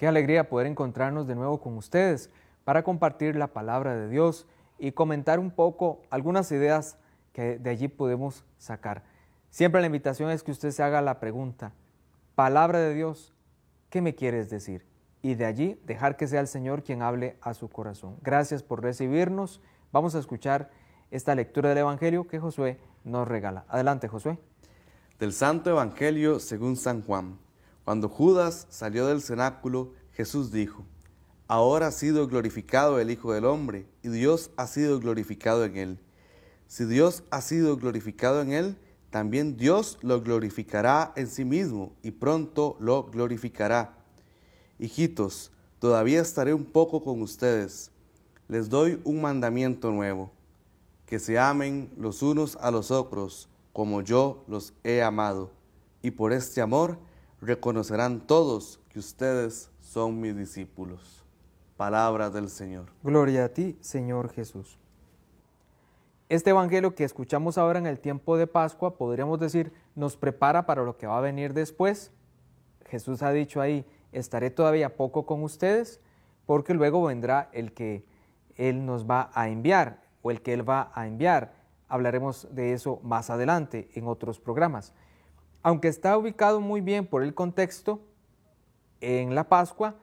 Qué alegría poder encontrarnos de nuevo con ustedes para compartir la palabra de Dios y comentar un poco algunas ideas que de allí podemos sacar. Siempre la invitación es que usted se haga la pregunta, palabra de Dios, ¿qué me quieres decir? Y de allí dejar que sea el Señor quien hable a su corazón. Gracias por recibirnos. Vamos a escuchar esta lectura del Evangelio que Josué nos regala. Adelante, Josué. Del Santo Evangelio según San Juan. Cuando Judas salió del cenáculo, Jesús dijo, Ahora ha sido glorificado el Hijo del Hombre, y Dios ha sido glorificado en él. Si Dios ha sido glorificado en él, también Dios lo glorificará en sí mismo, y pronto lo glorificará. Hijitos, todavía estaré un poco con ustedes. Les doy un mandamiento nuevo, que se amen los unos a los otros, como yo los he amado. Y por este amor, reconocerán todos que ustedes son mis discípulos. Palabra del Señor. Gloria a ti, Señor Jesús. Este Evangelio que escuchamos ahora en el tiempo de Pascua, podríamos decir, nos prepara para lo que va a venir después. Jesús ha dicho ahí, estaré todavía poco con ustedes, porque luego vendrá el que Él nos va a enviar, o el que Él va a enviar. Hablaremos de eso más adelante en otros programas aunque está ubicado muy bien por el contexto en la Pascua,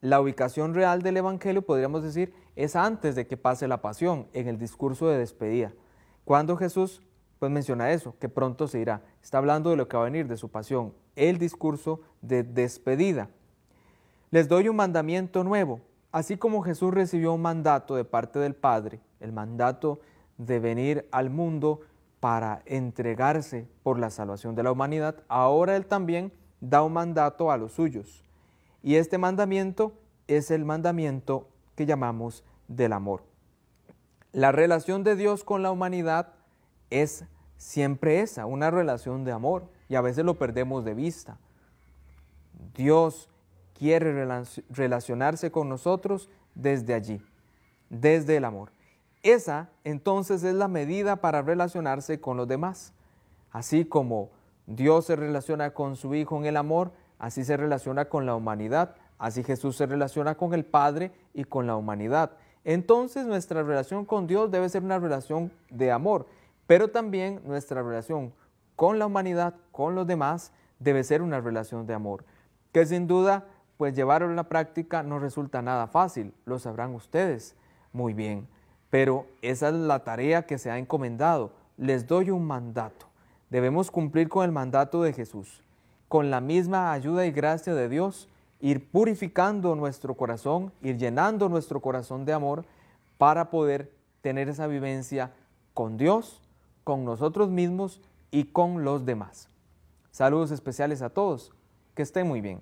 la ubicación real del Evangelio, podríamos decir, es antes de que pase la pasión, en el discurso de despedida. Cuando Jesús pues menciona eso, que pronto se irá. Está hablando de lo que va a venir, de su pasión, el discurso de despedida. Les doy un mandamiento nuevo, así como Jesús recibió un mandato de parte del Padre, el mandato de venir al mundo para entregarse por la salvación de la humanidad, ahora Él también da un mandato a los suyos. Y este mandamiento es el mandamiento que llamamos del amor. La relación de Dios con la humanidad es siempre esa, una relación de amor, y a veces lo perdemos de vista. Dios quiere relacionarse con nosotros desde allí, desde el amor. Esa entonces es la medida para relacionarse con los demás. Así como Dios se relaciona con su Hijo en el amor, así se relaciona con la humanidad, así Jesús se relaciona con el Padre y con la humanidad. Entonces nuestra relación con Dios debe ser una relación de amor, pero también nuestra relación con la humanidad, con los demás, debe ser una relación de amor, que sin duda, pues llevarlo a la práctica no resulta nada fácil, lo sabrán ustedes muy bien. Pero esa es la tarea que se ha encomendado. Les doy un mandato. Debemos cumplir con el mandato de Jesús. Con la misma ayuda y gracia de Dios, ir purificando nuestro corazón, ir llenando nuestro corazón de amor para poder tener esa vivencia con Dios, con nosotros mismos y con los demás. Saludos especiales a todos. Que estén muy bien.